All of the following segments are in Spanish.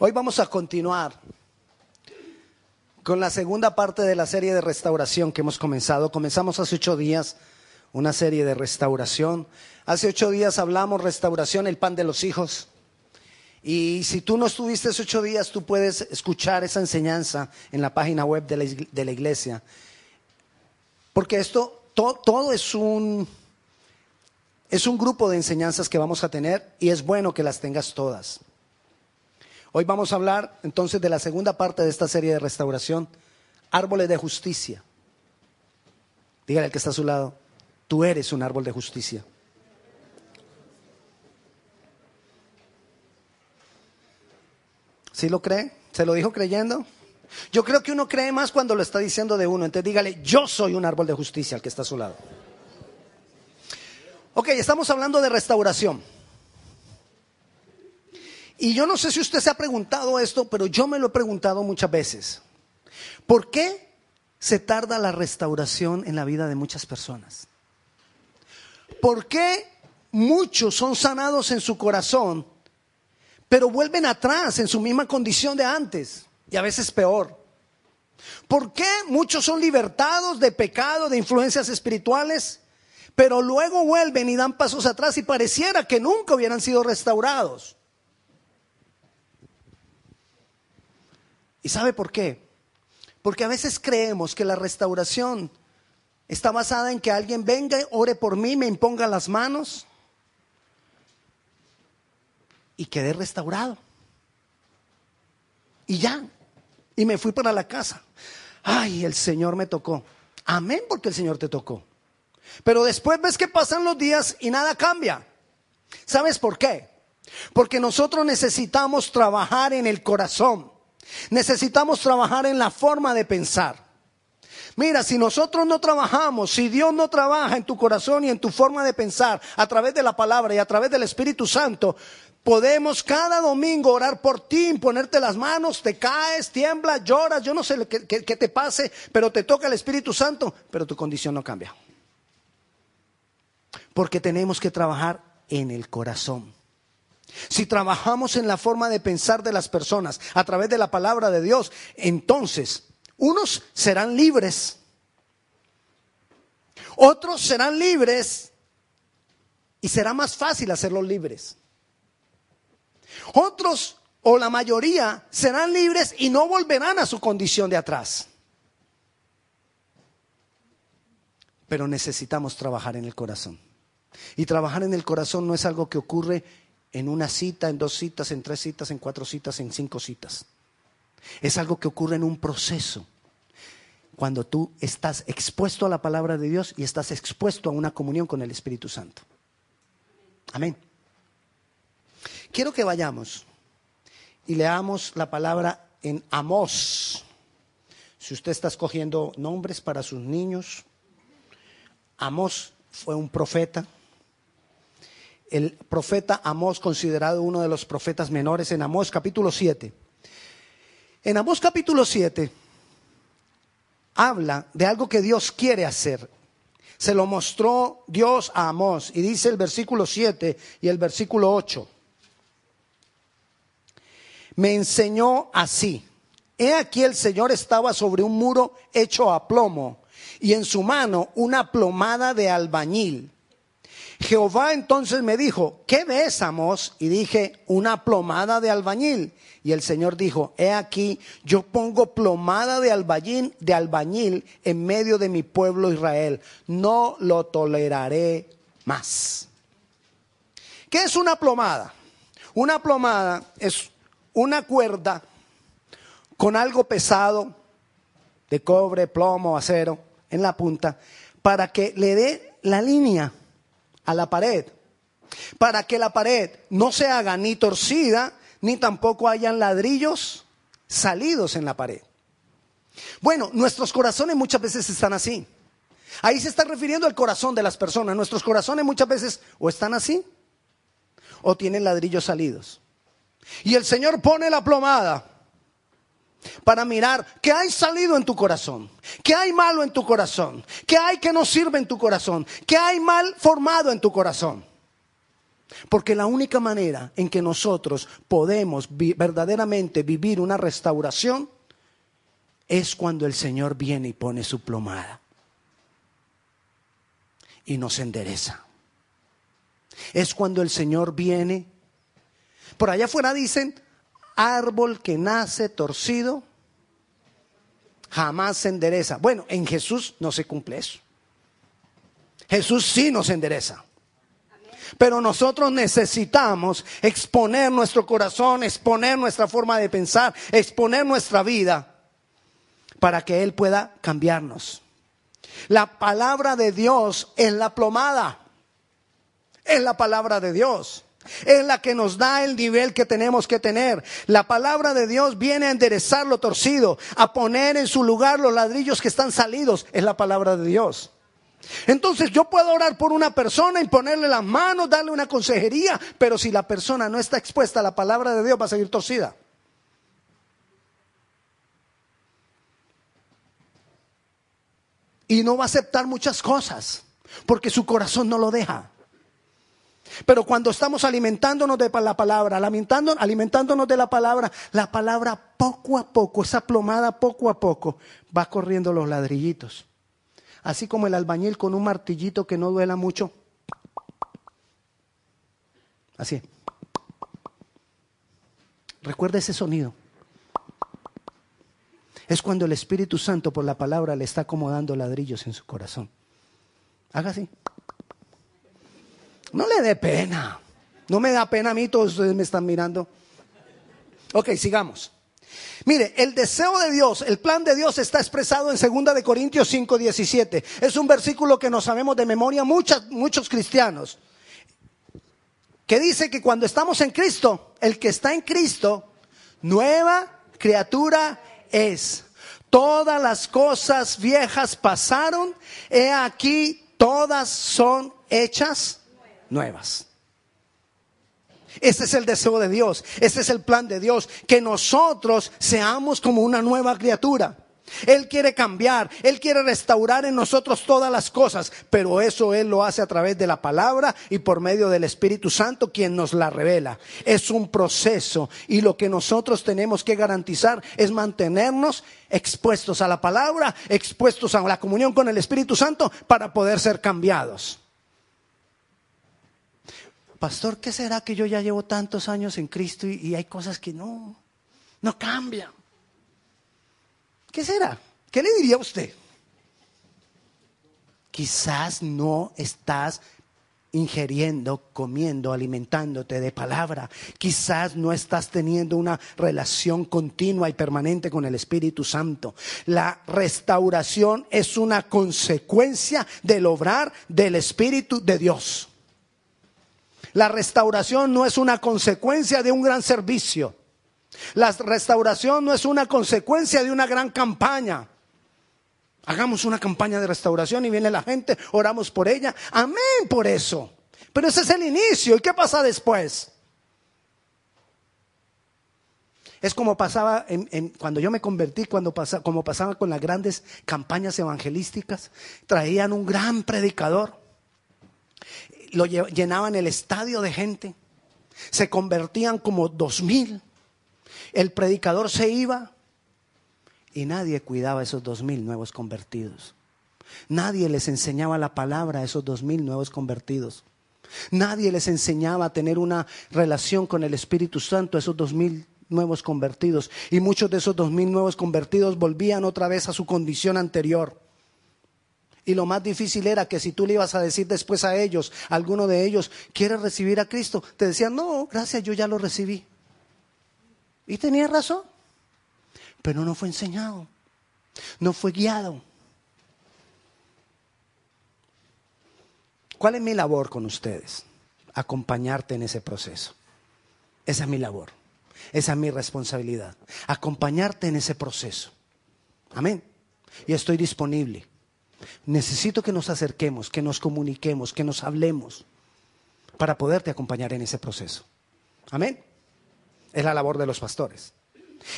Hoy vamos a continuar con la segunda parte de la serie de restauración que hemos comenzado. Comenzamos hace ocho días una serie de restauración. Hace ocho días hablamos restauración, el pan de los hijos. Y si tú no estuviste esos ocho días, tú puedes escuchar esa enseñanza en la página web de la, iglesia. Porque esto, to, todo es un, es un grupo de enseñanzas que vamos a tener y es bueno que las tengas todas. Hoy vamos a hablar entonces de la segunda parte de esta serie de restauración, árboles de justicia. Dígale al que está a su lado, tú eres un árbol de justicia. ¿Sí lo cree? ¿Se lo dijo creyendo? Yo creo que uno cree más cuando lo está diciendo de uno. Entonces dígale, yo soy un árbol de justicia al que está a su lado. Ok, estamos hablando de restauración. Y yo no sé si usted se ha preguntado esto, pero yo me lo he preguntado muchas veces. ¿Por qué se tarda la restauración en la vida de muchas personas? ¿Por qué muchos son sanados en su corazón, pero vuelven atrás en su misma condición de antes y a veces peor? ¿Por qué muchos son libertados de pecado, de influencias espirituales, pero luego vuelven y dan pasos atrás y pareciera que nunca hubieran sido restaurados? ¿Y sabe por qué? Porque a veces creemos que la restauración está basada en que alguien venga, ore por mí, me imponga las manos y quedé restaurado. Y ya. Y me fui para la casa. Ay, el Señor me tocó. Amén porque el Señor te tocó. Pero después ves que pasan los días y nada cambia. ¿Sabes por qué? Porque nosotros necesitamos trabajar en el corazón. Necesitamos trabajar en la forma de pensar. Mira, si nosotros no trabajamos, si Dios no trabaja en tu corazón y en tu forma de pensar a través de la palabra y a través del Espíritu Santo, podemos cada domingo orar por ti, ponerte las manos, te caes, tiemblas, lloras, yo no sé qué te pase, pero te toca el Espíritu Santo, pero tu condición no cambia. Porque tenemos que trabajar en el corazón. Si trabajamos en la forma de pensar de las personas a través de la palabra de Dios, entonces unos serán libres, otros serán libres y será más fácil hacerlos libres. Otros o la mayoría serán libres y no volverán a su condición de atrás. Pero necesitamos trabajar en el corazón. Y trabajar en el corazón no es algo que ocurre en una cita, en dos citas, en tres citas, en cuatro citas, en cinco citas. Es algo que ocurre en un proceso. Cuando tú estás expuesto a la palabra de Dios y estás expuesto a una comunión con el Espíritu Santo. Amén. Quiero que vayamos y leamos la palabra en Amós. Si usted está escogiendo nombres para sus niños, Amós fue un profeta el profeta Amós, considerado uno de los profetas menores, en Amós capítulo 7. En Amós capítulo 7 habla de algo que Dios quiere hacer. Se lo mostró Dios a Amós y dice el versículo 7 y el versículo 8. Me enseñó así. He aquí el Señor estaba sobre un muro hecho a plomo y en su mano una plomada de albañil Jehová entonces me dijo, ¿qué ves, Amos? Y dije, una plomada de albañil. Y el Señor dijo, he aquí, yo pongo plomada de albañil, de albañil en medio de mi pueblo Israel. No lo toleraré más. ¿Qué es una plomada? Una plomada es una cuerda con algo pesado de cobre, plomo, acero en la punta para que le dé la línea a la pared, para que la pared no se haga ni torcida, ni tampoco hayan ladrillos salidos en la pared. Bueno, nuestros corazones muchas veces están así. Ahí se está refiriendo al corazón de las personas. Nuestros corazones muchas veces o están así o tienen ladrillos salidos. Y el Señor pone la plomada para mirar qué hay salido en tu corazón, qué hay malo en tu corazón, qué hay que no sirve en tu corazón, qué hay mal formado en tu corazón. Porque la única manera en que nosotros podemos verdaderamente vivir una restauración es cuando el Señor viene y pone su plomada y nos endereza. Es cuando el Señor viene. Por allá afuera dicen, árbol que nace torcido, jamás se endereza. Bueno, en Jesús no se cumple eso. Jesús sí nos endereza. Pero nosotros necesitamos exponer nuestro corazón, exponer nuestra forma de pensar, exponer nuestra vida para que Él pueda cambiarnos. La palabra de Dios es la plomada. Es la palabra de Dios. Es la que nos da el nivel que tenemos que tener. La palabra de Dios viene a enderezar lo torcido, a poner en su lugar los ladrillos que están salidos. Es la palabra de Dios. Entonces yo puedo orar por una persona y ponerle las manos, darle una consejería, pero si la persona no está expuesta a la palabra de Dios va a seguir torcida. Y no va a aceptar muchas cosas, porque su corazón no lo deja. Pero cuando estamos alimentándonos de la palabra, alimentándonos de la palabra, la palabra poco a poco, esa plomada poco a poco, va corriendo los ladrillitos así como el albañil con un martillito que no duela mucho. Así. Recuerda ese sonido. Es cuando el Espíritu Santo por la palabra le está acomodando ladrillos en su corazón. Haga así. No le dé pena. No me da pena a mí, todos ustedes me están mirando. Ok, sigamos. Mire, el deseo de Dios, el plan de Dios está expresado en 2 de Corintios 5, 17. Es un versículo que nos sabemos de memoria muchos, muchos cristianos. Que dice que cuando estamos en Cristo, el que está en Cristo, nueva criatura es. Todas las cosas viejas pasaron, he aquí todas son hechas nuevas. Ese es el deseo de Dios, ese es el plan de Dios, que nosotros seamos como una nueva criatura. Él quiere cambiar, Él quiere restaurar en nosotros todas las cosas, pero eso Él lo hace a través de la palabra y por medio del Espíritu Santo quien nos la revela. Es un proceso y lo que nosotros tenemos que garantizar es mantenernos expuestos a la palabra, expuestos a la comunión con el Espíritu Santo para poder ser cambiados pastor, ¿qué será que yo ya llevo tantos años en Cristo y, hay cosas que no, no cambian? ¿Qué será? ¿Qué le diría a usted? Quizás no estás ingiriendo, comiendo, alimentándote de palabra. Quizás no estás teniendo una relación continua y permanente con el Espíritu Santo. La restauración es una consecuencia del obrar del Espíritu de Dios. La restauración no es una consecuencia de un gran servicio. La restauración no es una consecuencia de una gran campaña. Hagamos una campaña de restauración y viene la gente, oramos por ella. Amén por eso. Pero ese es el inicio. ¿Y qué pasa después? Es como pasaba cuando yo me convertí, cuando como pasaba con las grandes campañas evangelísticas. Traían un gran predicador lo llenaban el estadio de gente, se convertían como dos mil. El predicador se iba y nadie cuidaba esos dos mil nuevos convertidos. Nadie les enseñaba la palabra a esos dos mil nuevos convertidos. Nadie les enseñaba a tener una relación con el Espíritu Santo a esos dos mil nuevos convertidos. Y muchos de esos dos mil nuevos convertidos volvían otra vez a su condición anterior. Y lo más difícil era que si tú le ibas a decir después a ellos, alguno de ellos, quiere recibir a Cristo, te decían, no, gracias, yo ya lo recibí. Y tenía razón, pero no fue enseñado, no fue guiado. ¿Cuál es mi labor con ustedes? Acompañarte en ese proceso. Esa es mi labor, esa es mi responsabilidad, acompañarte en ese proceso. Amén. Y estoy disponible. Necesito que nos acerquemos, que nos comuniquemos, que nos hablemos para poderte acompañar en ese proceso. Amén. Es la labor de los pastores.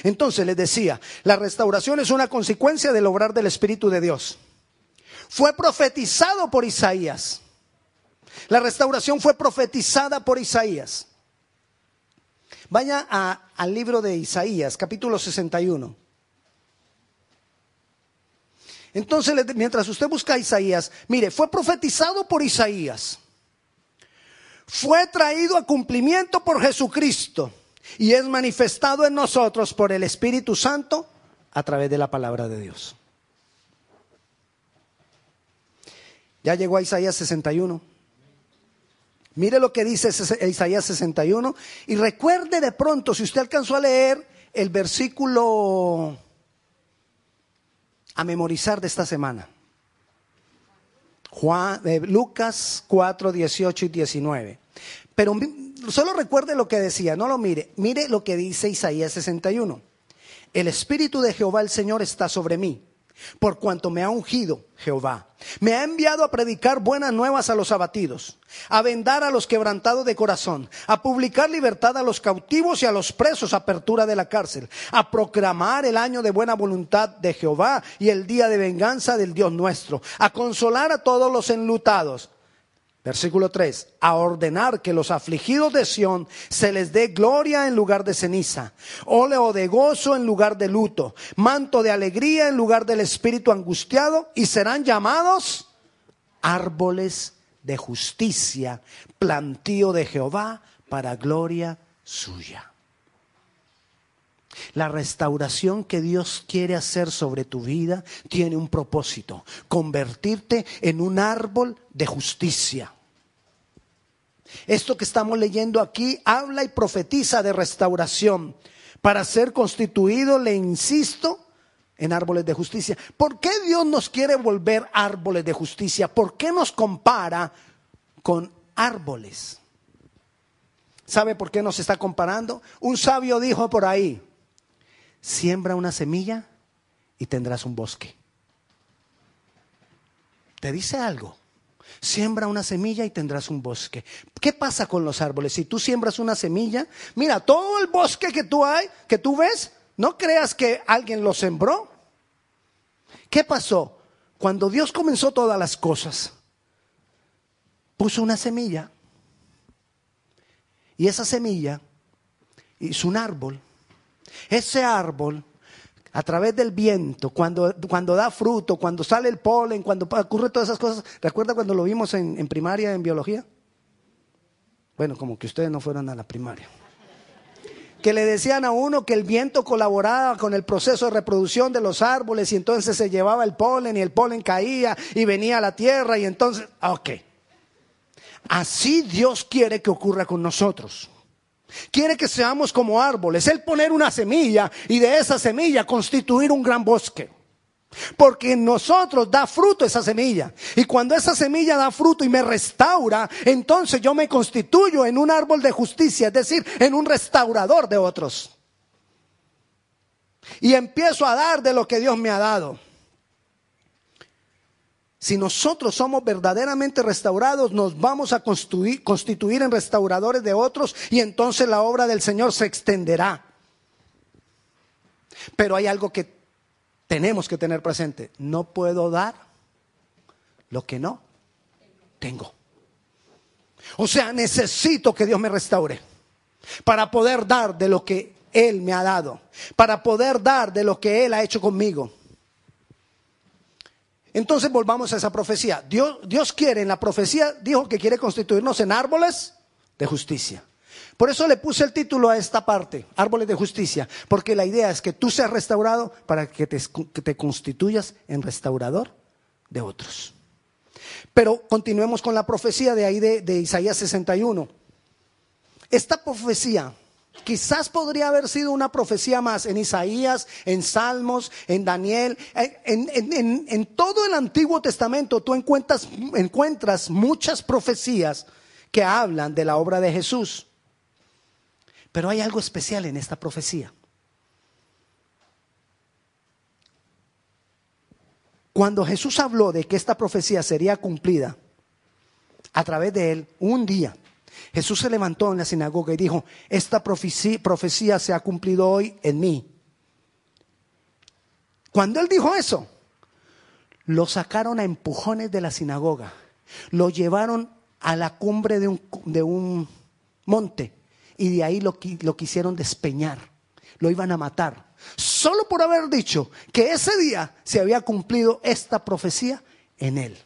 Entonces les decía, la restauración es una consecuencia del obrar del Espíritu de Dios. Fue profetizado por Isaías. La restauración fue profetizada por Isaías. Vaya al libro de Isaías, capítulo 61. Entonces, mientras usted busca Isaías, mire, fue profetizado por Isaías. Fue traído a cumplimiento por Jesucristo y es manifestado en nosotros por el Espíritu Santo a través de la palabra de Dios. Ya llegó a Isaías 61. Mire lo que dice Isaías 61 y recuerde de pronto, si usted alcanzó a leer el versículo a memorizar de esta semana. Juan, eh, Lucas 4, 18 y 19. Pero solo recuerde lo que decía, no lo mire. Mire lo que dice Isaías 61. El Espíritu de Jehová el Señor está sobre mí por cuanto me ha ungido Jehová. Me ha enviado a predicar buenas nuevas a los abatidos, a vendar a los quebrantados de corazón, a publicar libertad a los cautivos y a los presos, apertura de la cárcel, a proclamar el año de buena voluntad de Jehová y el día de venganza del Dios nuestro, a consolar a todos los enlutados Versículo 3, a ordenar que los afligidos de Sión se les dé gloria en lugar de ceniza, óleo de gozo en lugar de luto, manto de alegría en lugar del espíritu angustiado, y serán llamados árboles de justicia, plantío de Jehová para gloria suya. La restauración que Dios quiere hacer sobre tu vida tiene un propósito, convertirte en un árbol de justicia. Esto que estamos leyendo aquí habla y profetiza de restauración. Para ser constituido, le insisto, en árboles de justicia. ¿Por qué Dios nos quiere volver árboles de justicia? ¿Por qué nos compara con árboles? ¿Sabe por qué nos está comparando? Un sabio dijo por ahí, siembra una semilla y tendrás un bosque. ¿Te dice algo? Siembra una semilla y tendrás un bosque. ¿Qué pasa con los árboles? Si tú siembras una semilla, mira, todo el bosque que tú hay, que tú ves, no creas que alguien lo sembró. ¿Qué pasó? Cuando Dios comenzó todas las cosas, puso una semilla. Y esa semilla hizo un árbol. Ese árbol a través del viento, cuando, cuando da fruto, cuando sale el polen, cuando ocurre todas esas cosas. ¿Recuerda cuando lo vimos en, en primaria, en biología? Bueno, como que ustedes no fueron a la primaria que le decían a uno que el viento colaboraba con el proceso de reproducción de los árboles y entonces se llevaba el polen y el polen caía y venía a la tierra y entonces, ok. Así Dios quiere que ocurra con nosotros. Quiere que seamos como árboles. Él poner una semilla y de esa semilla constituir un gran bosque. Porque en nosotros da fruto esa semilla. Y cuando esa semilla da fruto y me restaura, entonces yo me constituyo en un árbol de justicia, es decir, en un restaurador de otros. Y empiezo a dar de lo que Dios me ha dado. Si nosotros somos verdaderamente restaurados, nos vamos a constituir, en restauradores de otros y entonces la obra del Señor se extenderá. Pero hay algo que tenemos que tener presente. No puedo dar lo que no tengo. O sea, necesito que Dios me restaure para poder dar de lo que Él me ha dado, para poder dar de lo que Él ha hecho conmigo. Entonces volvamos a esa profecía. Dios, Dios quiere, en la profecía dijo que quiere constituirnos en árboles de justicia. Por eso le puse el título a esta parte, árboles de justicia, porque la idea es que tú seas restaurado para que te, te constituyas en restaurador de otros. Pero continuemos con la profecía de ahí de, de Isaías 61. Esta profecía Quizás podría haber sido una profecía más en Isaías, en Salmos, en Daniel, en, todo el Antiguo Testamento tú encuentras, encuentras muchas profecías que hablan de la obra de Jesús. Pero hay algo especial en esta profecía. Cuando Jesús habló de que esta profecía sería cumplida a través de él un día, Jesús se levantó en la sinagoga y dijo, esta profecía, se ha cumplido hoy en mí. Cuando él dijo eso, lo sacaron a empujones de la sinagoga, lo llevaron a la cumbre de un, monte y de ahí lo quisieron despeñar, lo iban a matar, solo por haber dicho que ese día se había cumplido esta profecía en él.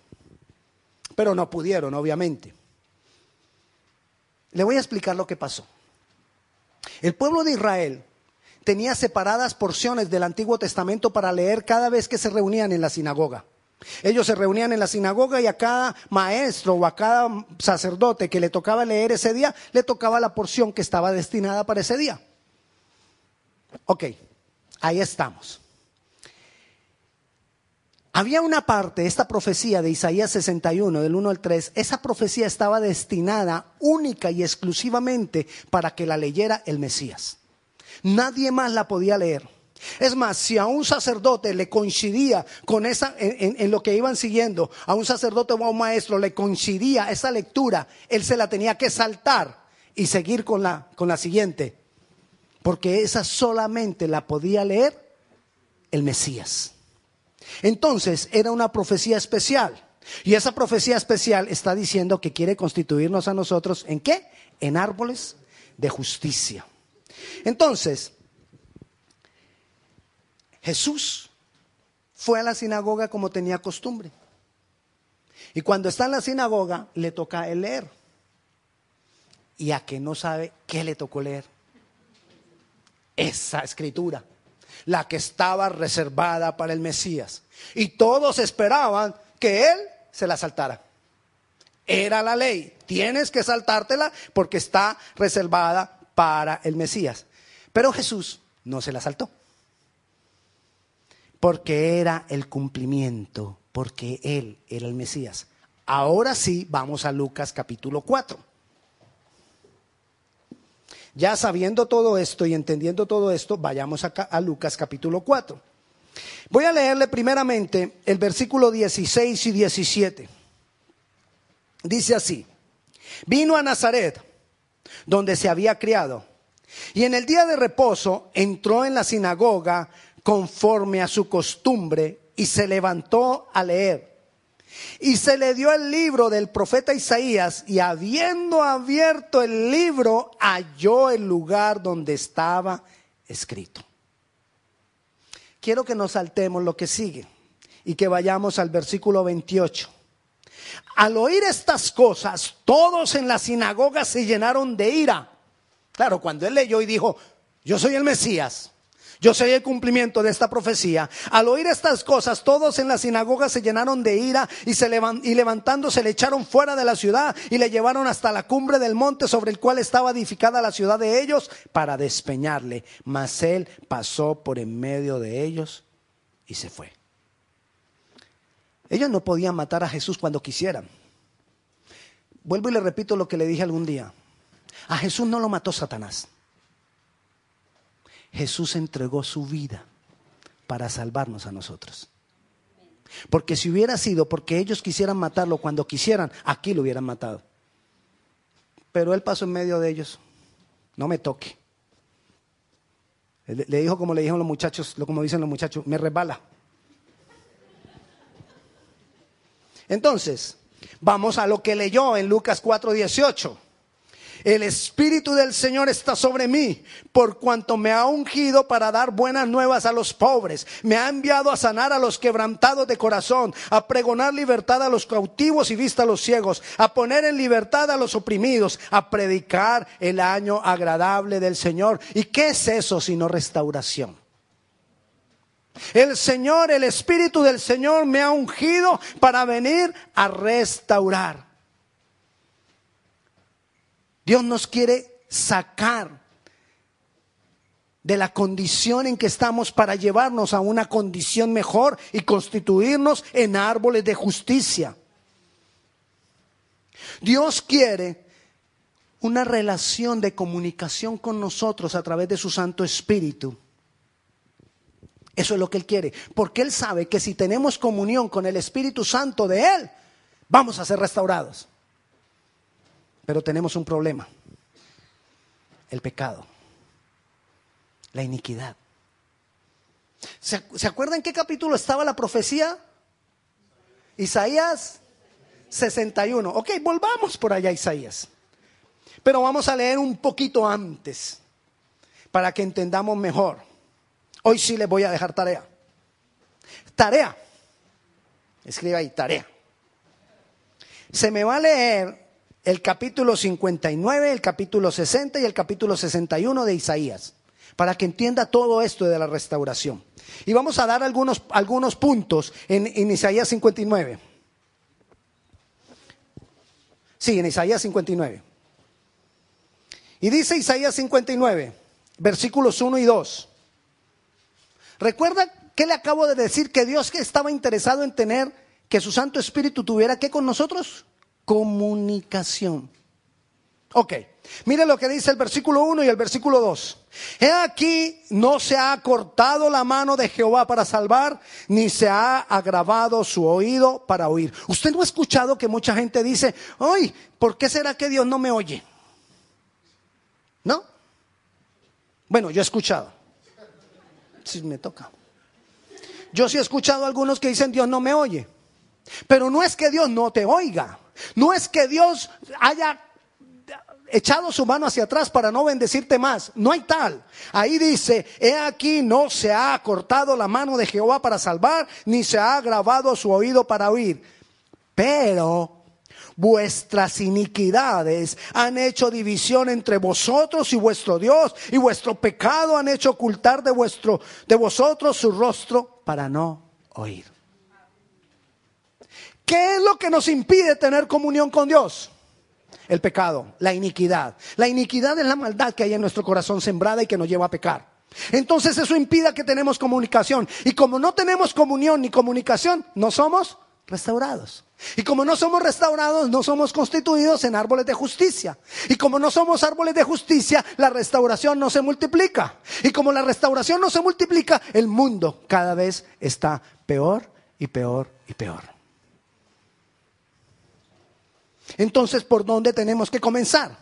Pero no pudieron, obviamente. Le voy a explicar lo que pasó. El pueblo de Israel tenía separadas porciones del Antiguo Testamento para leer cada vez que se reunían en la sinagoga. Ellos se reunían en la sinagoga y a cada maestro o a cada sacerdote que le tocaba leer ese día, le tocaba la porción que estaba destinada para ese día. Ok, ahí estamos. Había una parte, esta profecía de Isaías 61, del 1 al 3, esa profecía estaba destinada única y exclusivamente para que la leyera el Mesías. Nadie más la podía leer. Es más, si a un sacerdote le coincidía con esa, en, lo que iban siguiendo, a un sacerdote o a un maestro le coincidía esa lectura, él se la tenía que saltar y seguir con la, con la siguiente. Porque esa solamente la podía leer el Mesías. Entonces era una profecía especial. Y esa profecía especial está diciendo que quiere constituirnos a nosotros en qué? En árboles de justicia. Entonces, Jesús fue a la sinagoga como tenía costumbre. Y cuando está en la sinagoga, le toca el leer. Y a que no sabe qué le tocó leer. Esa escritura, la que estaba reservada para el Mesías. Y todos esperaban que él se la saltara. Era la ley. Tienes que saltártela porque está reservada para el Mesías. Pero Jesús no se la saltó. Porque era el cumplimiento, porque Él era el Mesías. Ahora sí, vamos a Lucas capítulo 4. Ya sabiendo todo esto y entendiendo todo esto, vayamos acá a Lucas capítulo 4. Voy a leerle primeramente el versículo 16 y 17. Dice así, vino a Nazaret donde se había criado. Y en el día de reposo entró en la sinagoga conforme a su costumbre y se levantó a leer. Y se le dio el libro del profeta Isaías y habiendo abierto el libro halló el lugar donde estaba escrito. Quiero que nos saltemos lo que sigue y que vayamos al versículo 28. Al oír estas cosas, todos en la sinagoga se llenaron de ira. Claro, cuando él leyó y dijo, yo soy el Mesías, yo soy el cumplimiento de esta profecía. Al oír estas cosas, todos en la sinagoga se llenaron de ira y, se y levantándose le echaron fuera de la ciudad y le llevaron hasta la cumbre del monte sobre el cual estaba edificada la ciudad de ellos para despeñarle. Mas él pasó por en medio de ellos y se fue. Ellos no podían matar a Jesús cuando quisieran. Vuelvo y le repito lo que le dije algún día. A Jesús no lo mató Satanás. Jesús entregó su vida para salvarnos a nosotros. Porque si hubiera sido porque ellos quisieran matarlo cuando quisieran, aquí lo hubieran matado. Pero él pasó en medio de ellos. No me toque. Le dijo como le dijeron los muchachos, como dicen los muchachos, me resbala. Entonces, vamos a lo que leyó en Lucas 4:18. El Espíritu del Señor está sobre mí, por cuanto me ha ungido para dar buenas nuevas a los pobres. Me ha enviado a sanar a los quebrantados de corazón, a pregonar libertad a los cautivos y vista a los ciegos, a poner en libertad a los oprimidos, a predicar el año agradable del Señor. ¿Y qué es eso sino restauración? El Señor, el Espíritu del Señor me ha ungido para venir a restaurar. Dios nos quiere sacar de la condición en que estamos para llevarnos a una condición mejor y constituirnos en árboles de justicia. Dios quiere una relación de comunicación con nosotros a través de su Santo Espíritu. Eso es lo que Él quiere. Porque Él sabe que si tenemos comunión con el Espíritu Santo de Él, vamos a ser restaurados. Pero tenemos un problema. El pecado. La iniquidad. ¿Se, acuerdan qué capítulo estaba la profecía? Isaías 61. Ok, volvamos por allá Isaías. Pero vamos a leer un poquito antes para que entendamos mejor. Hoy sí les voy a dejar tarea. Tarea. Escriba ahí, tarea. Se me va a leer el capítulo 59, el capítulo 60 y el capítulo 61 de Isaías, para que entienda todo esto de la restauración. Y vamos a dar algunos, algunos puntos en, en Isaías 59. Sí, en Isaías 59. Y dice Isaías 59, versículos 1 y 2. ¿Recuerda que le acabo de decir? Que Dios estaba interesado en tener que su Santo Espíritu tuviera que con nosotros? Comunicación. Ok, mire lo que dice el versículo 1 y el versículo 2. He aquí, no se ha cortado la mano de Jehová para salvar, ni se ha agravado su oído para oír. Usted no ha escuchado que mucha gente dice, ay, ¿por qué será que Dios no me oye? ¿No? Bueno, yo he escuchado. Si me toca. Yo sí he escuchado a algunos que dicen Dios no me oye. Pero no es que Dios no te oiga. No es que Dios haya echado su mano hacia atrás para no bendecirte más. No hay tal. Ahí dice, he aquí no se ha cortado la mano de Jehová para salvar, ni se ha agravado su oído para oír. Pero vuestras iniquidades han hecho división entre vosotros y vuestro Dios, y vuestro pecado han hecho ocultar de vuestro de vosotros su rostro para no oír. ¿Qué es lo que nos impide tener comunión con Dios? El pecado, la iniquidad. La iniquidad es la maldad que hay en nuestro corazón sembrada y que nos lleva a pecar. Entonces eso impide que tenemos comunicación. Y como no tenemos comunión ni comunicación, no somos restaurados. Y como no somos restaurados, no somos constituidos en árboles de justicia. Y como no somos árboles de justicia, la restauración no se multiplica. Y como la restauración no se multiplica, el mundo cada vez está peor y peor y peor. Entonces, ¿por dónde tenemos que comenzar?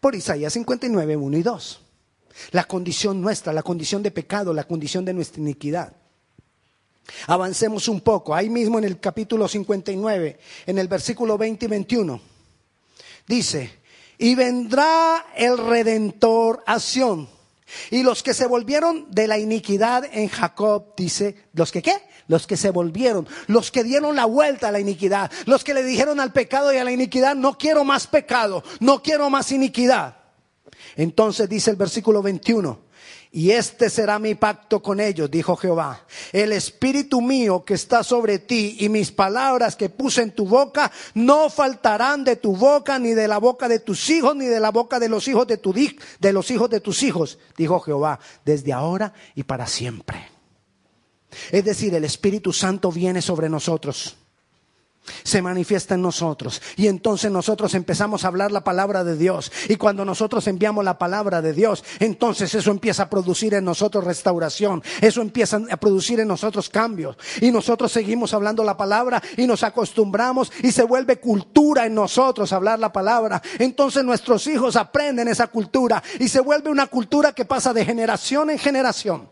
Por Isaías 59, 1 y 2. La condición nuestra, la condición de pecado, la condición de nuestra iniquidad. Avancemos un poco, ahí mismo en el capítulo 59, en el versículo 20 y 21. Dice, y vendrá el redentor a Sión. Y los que se volvieron de la iniquidad en Jacob, dice, ¿los que qué? Los que se volvieron, los que dieron la vuelta a la iniquidad, los que le dijeron al pecado y a la iniquidad, no quiero más pecado, no quiero más iniquidad. Entonces dice el versículo 21, y este será mi pacto con ellos, dijo Jehová. El espíritu mío que está sobre ti y mis palabras que puse en tu boca no faltarán de tu boca ni de la boca de tus hijos ni de la boca de los hijos de tu de los hijos de tus hijos, dijo Jehová, desde ahora y para siempre. Es decir, el Espíritu Santo viene sobre nosotros se manifiesta en nosotros. Y entonces nosotros empezamos a hablar la palabra de Dios. Y cuando nosotros enviamos la palabra de Dios, entonces eso empieza a producir en nosotros restauración. Eso empieza a producir en nosotros cambios. Y nosotros seguimos hablando la palabra y nos acostumbramos y se vuelve cultura en nosotros hablar la palabra. Entonces nuestros hijos aprenden esa cultura y se vuelve una cultura que pasa de generación en generación.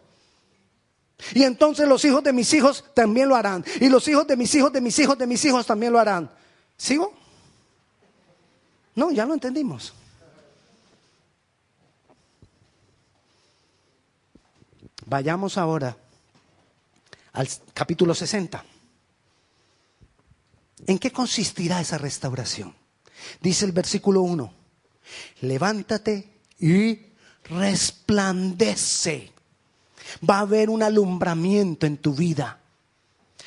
Y entonces los hijos de mis hijos también lo harán. Y los hijos de mis hijos de mis hijos de mis hijos también lo harán. ¿Sigo? No, ya lo entendimos. Vayamos ahora al capítulo 60. ¿En qué consistirá esa restauración? Dice el versículo 1, levántate y resplandece Va a haber un alumbramiento en tu vida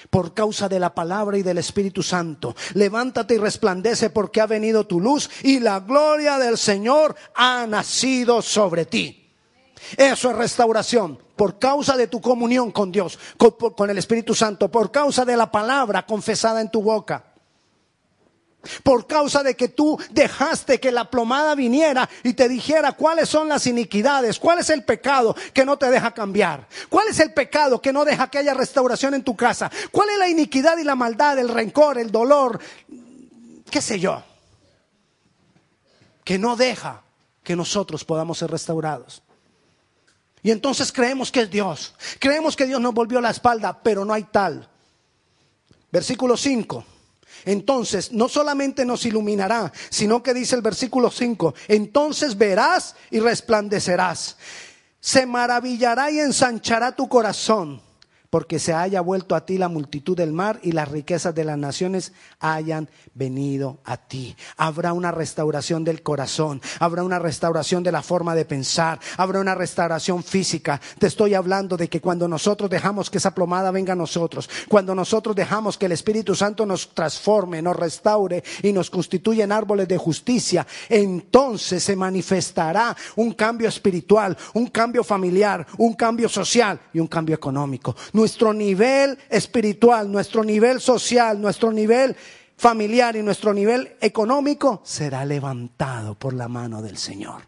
por causa de la palabra y del Espíritu Santo. Levántate y resplandece porque ha venido tu luz y la gloria del Señor ha nacido sobre ti. Eso es restauración por causa de tu comunión con Dios, con, el Espíritu Santo, por causa de la palabra confesada en tu boca. Por causa de que tú dejaste que la plomada viniera y te dijera cuáles son las iniquidades, cuál es el pecado que no te deja cambiar, cuál es el pecado que no deja que haya restauración en tu casa, cuál es la iniquidad y la maldad, el rencor, el dolor, qué sé yo, que no deja que nosotros podamos ser restaurados. Y entonces creemos que es Dios, creemos que Dios nos volvió la espalda, pero no hay tal. Versículo 5. Entonces no solamente nos iluminará, sino que dice el versículo 5, entonces verás y resplandecerás. Se maravillará y ensanchará tu corazón porque se haya vuelto a ti la multitud del mar y las riquezas de las naciones hayan venido a ti. Habrá una restauración del corazón, habrá una restauración de la forma de pensar, habrá una restauración física. Te estoy hablando de que cuando nosotros dejamos que esa plomada venga a nosotros, cuando nosotros dejamos que el Espíritu Santo nos transforme, nos restaure y nos constituya en árboles de justicia, entonces se manifestará un cambio espiritual, un cambio familiar, un cambio social y un cambio económico nuestro nivel espiritual, nuestro nivel social, nuestro nivel familiar y nuestro nivel económico será levantado por la mano del Señor.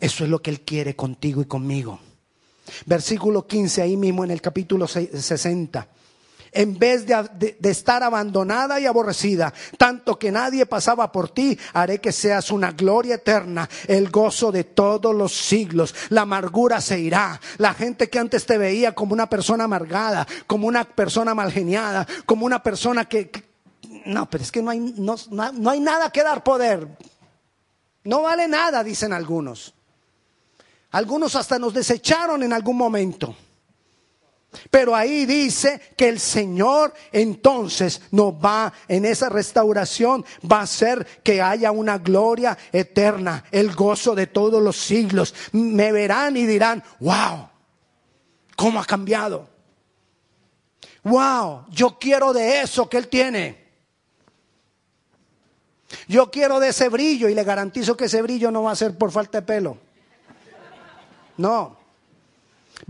Eso es lo que Él quiere contigo y conmigo. Versículo 15, ahí mismo en el capítulo 60 en vez de, estar abandonada y aborrecida, tanto que nadie pasaba por ti, haré que seas una gloria eterna, el gozo de todos los siglos. La amargura se irá. La gente que antes te veía como una persona amargada, como una persona malgeniada, como una persona que... no, pero es que no hay, no, no hay nada que dar poder. No vale nada, dicen algunos. Algunos hasta nos desecharon en algún momento. Pero ahí dice que el Señor entonces nos va en esa restauración, va a hacer que haya una gloria eterna, el gozo de todos los siglos. Me verán y dirán, wow, ¿cómo ha cambiado? Wow, yo quiero de eso que Él tiene. Yo quiero de ese brillo y le garantizo que ese brillo no va a ser por falta de pelo. No.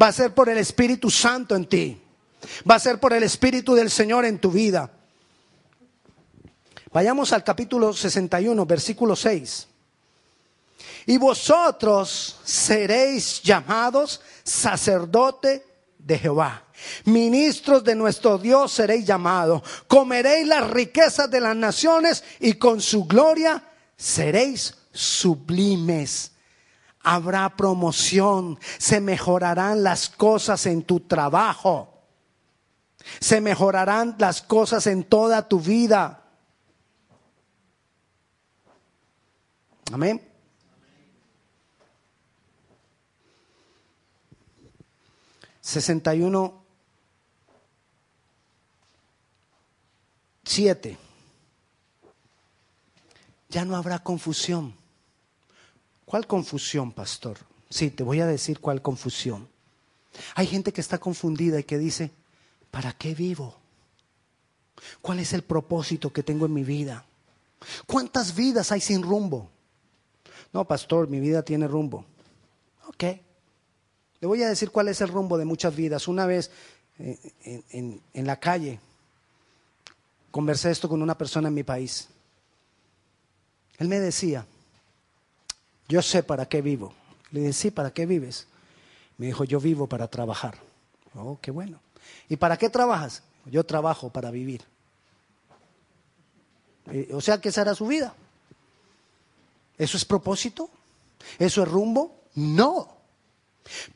Va a ser por el Espíritu Santo en ti. Va a ser por el Espíritu del Señor en tu vida. Vayamos al capítulo 61, versículo 6. Y vosotros seréis llamados sacerdote de Jehová. Ministros de nuestro Dios seréis llamados. Comeréis las riquezas de las naciones y con su gloria seréis sublimes habrá promoción, se mejorarán las cosas en tu trabajo, se mejorarán las cosas en toda tu vida. Amén. Sesenta y uno, siete. Ya no habrá confusión. ¿Cuál confusión, pastor? Sí, te voy a decir cuál confusión. Hay gente que está confundida y que dice, ¿para qué vivo? ¿Cuál es el propósito que tengo en mi vida? ¿Cuántas vidas hay sin rumbo? No, pastor, mi vida tiene rumbo. Ok. Le voy a decir cuál es el rumbo de muchas vidas. Una vez eh, en, en la calle conversé esto con una persona en mi país. Él me decía, yo sé para qué vivo. Le dije, sí, ¿para qué vives? Me dijo, yo vivo para trabajar. Oh, qué bueno. ¿Y para qué trabajas? Yo trabajo para vivir. Eh, o sea que esa era su vida. ¿Eso es propósito? ¿Eso es rumbo? No.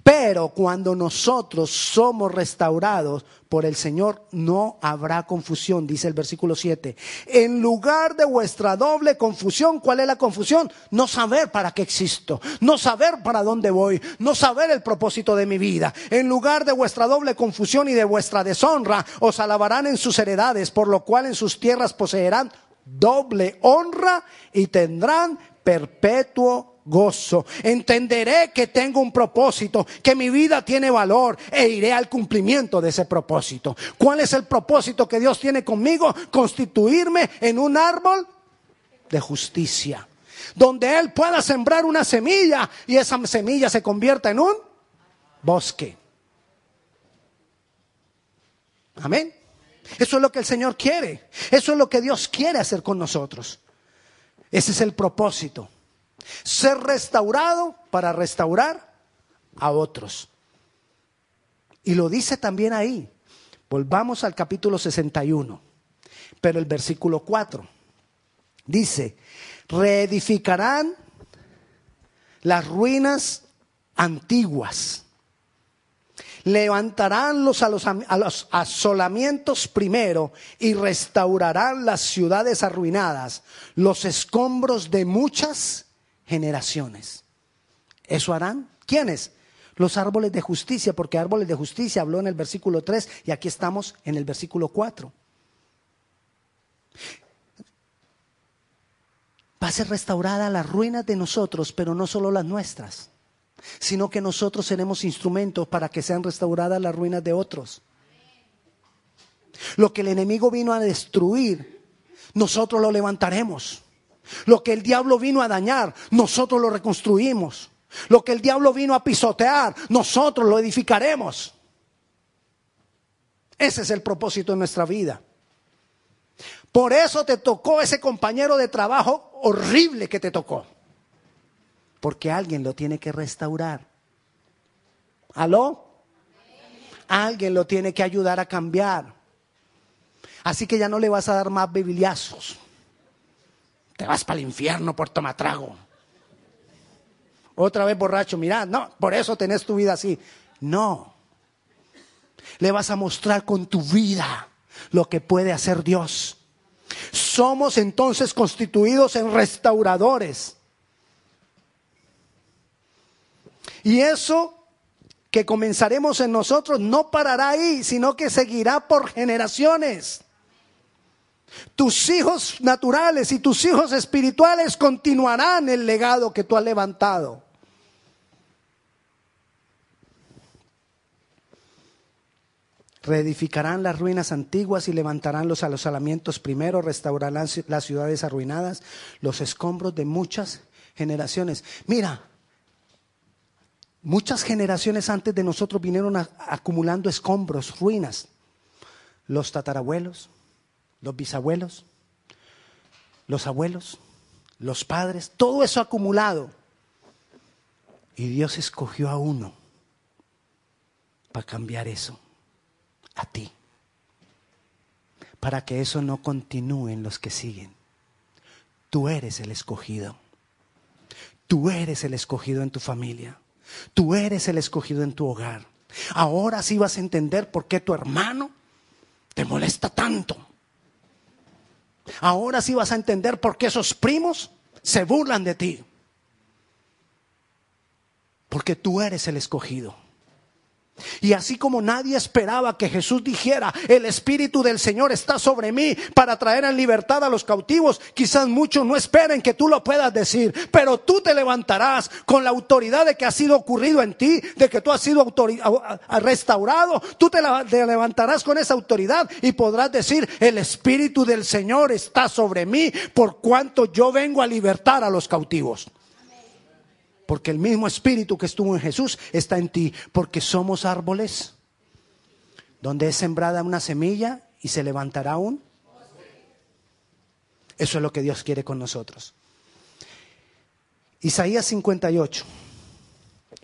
Pero cuando nosotros somos restaurados por el Señor, no habrá confusión, dice el versículo 7. En lugar de vuestra doble confusión, ¿cuál es la confusión? No saber para qué existo, no saber para dónde voy, no saber el propósito de mi vida. En lugar de vuestra doble confusión y de vuestra deshonra, os alabarán en sus heredades, por lo cual en sus tierras poseerán doble honra y tendrán perpetuo gozo. Entenderé que tengo un propósito, que mi vida tiene valor e iré al cumplimiento de ese propósito. ¿Cuál es el propósito que Dios tiene conmigo? Constituirme en un árbol de justicia, donde Él pueda sembrar una semilla y esa semilla se convierta en un bosque. Amén. Eso es lo que el Señor quiere. Eso es lo que Dios quiere hacer con nosotros. Ese es el propósito. Ser restaurado para restaurar a otros. Y lo dice también ahí. Volvamos al capítulo 61, pero el versículo 4 dice, reedificarán las ruinas antiguas, Levantarán los, a, los, a los asolamientos primero y restaurarán las ciudades arruinadas, los escombros de muchas generaciones. ¿Eso harán? ¿Quiénes? Los árboles de justicia, porque árboles de justicia habló en el versículo 3 y aquí estamos en el versículo 4. Va a ser restaurada las ruinas de nosotros, pero no solo las nuestras sino que nosotros seremos instrumentos para que sean restauradas las ruinas de otros. Lo que el enemigo vino a destruir, nosotros lo levantaremos. Lo que el diablo vino a dañar, nosotros lo reconstruimos. Lo que el diablo vino a pisotear, nosotros lo edificaremos. Ese es el propósito de nuestra vida. Por eso te tocó ese compañero de trabajo horrible que te tocó porque alguien lo tiene que restaurar. ¿Aló? Alguien lo tiene que ayudar a cambiar. Así que ya no le vas a dar más bebiliazos. Te vas para el infierno por tomar trago. Otra vez borracho, mira, no, por eso tenés tu vida así. No. Le vas a mostrar con tu vida lo que puede hacer Dios. Somos entonces constituidos en restauradores. Y eso que comenzaremos en nosotros no parará ahí, sino que seguirá por generaciones. Tus hijos naturales y tus hijos espirituales continuarán el legado que tú has levantado. Reedificarán las ruinas antiguas y levantarán los alosalamientos primero, restaurarán las ciudades arruinadas, los escombros de muchas generaciones. Mira, Muchas generaciones antes de nosotros vinieron acumulando escombros, ruinas. Los tatarabuelos, los bisabuelos, los abuelos, los padres, todo eso acumulado. Y Dios escogió a uno para cambiar eso, a ti, para que eso no continúe en los que siguen. Tú eres el escogido. Tú eres el escogido en tu familia. Tú eres el escogido en tu hogar. Ahora sí vas a entender por qué tu hermano te molesta tanto. Ahora sí vas a entender por qué esos primos se burlan de ti. Porque tú eres el escogido. Y así como nadie esperaba que Jesús dijera, el Espíritu del Señor está sobre mí para traer en libertad a los cautivos, quizás muchos no esperen que tú lo puedas decir, pero tú te levantarás con la autoridad de que ha sido ocurrido en ti, de que tú has sido restaurado, tú te, te levantarás con esa autoridad y podrás decir, el Espíritu del Señor está sobre mí por cuanto yo vengo a libertar a los cautivos. Porque el mismo espíritu que estuvo en Jesús está en ti. Porque somos árboles donde es sembrada una semilla y se levantará un. Eso es lo que Dios quiere con nosotros. Isaías 58.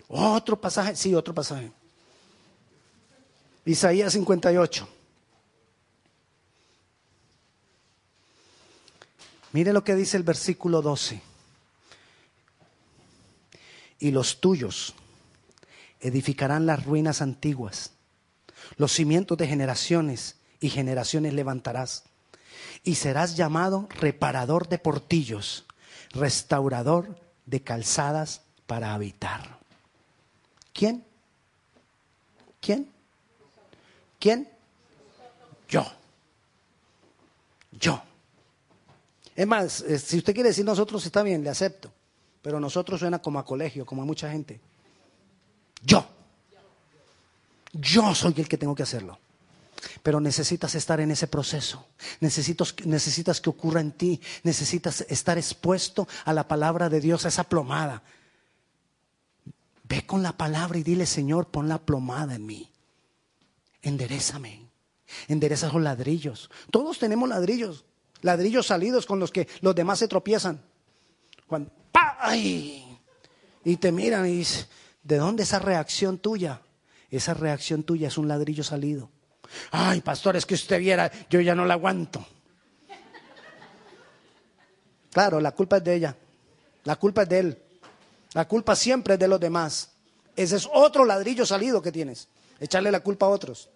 Otro pasaje, sí, otro pasaje. Isaías 58. Mire lo que dice el versículo 12 y los tuyos edificarán las ruinas antiguas. Los cimientos de generaciones y generaciones levantarás. Y serás llamado reparador de portillos, restaurador de calzadas para habitar. ¿Quién? ¿Quién? ¿Quién? Yo. Yo. Es más, eh, si usted quiere decir nosotros, está bien, le acepto. Pero nosotros suena como a colegio, como a mucha gente. Yo. Yo soy el que tengo que hacerlo. Pero necesitas estar en ese proceso. Necesitas, que ocurra en ti. Necesitas estar expuesto a la palabra de Dios, a esa plomada. Ve con la palabra y dile, Señor, pon la plomada en mí. Enderezame. Endereza esos ladrillos. Todos tenemos ladrillos. Ladrillos salidos con los que los demás se tropiezan. Y te miran y dicen, ¿de dónde esa reacción tuya? Esa reacción tuya es un ladrillo salido. Ay, pastor, es que usted viera, yo ya no la aguanto. Claro, la culpa es de ella. La culpa es de él. La culpa siempre es de los demás. Ese es otro ladrillo salido que tienes. echarle la culpa a otros.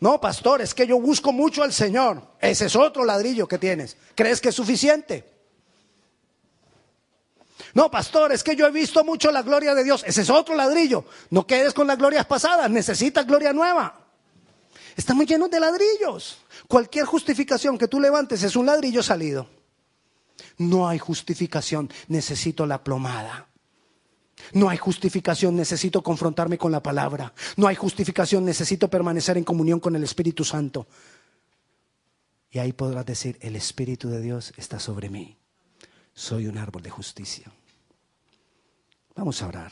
No, pastor, es que yo busco mucho al Señor. Ese es otro ladrillo que tienes. ¿Crees que es suficiente? No, pastor, es que yo he visto mucho la gloria de Dios. Ese es otro ladrillo. No quedes con las glorias pasadas, necesitas gloria nueva. Estamos llenos de ladrillos. Cualquier justificación que tú levantes es un ladrillo salido. No hay justificación, necesito la plomada. No hay justificación, necesito confrontarme con la palabra. No hay justificación, necesito permanecer en comunión con el Espíritu Santo. Y ahí podrás decir, el Espíritu de Dios está sobre mí. Soy un árbol de justicia. Vamos a orar.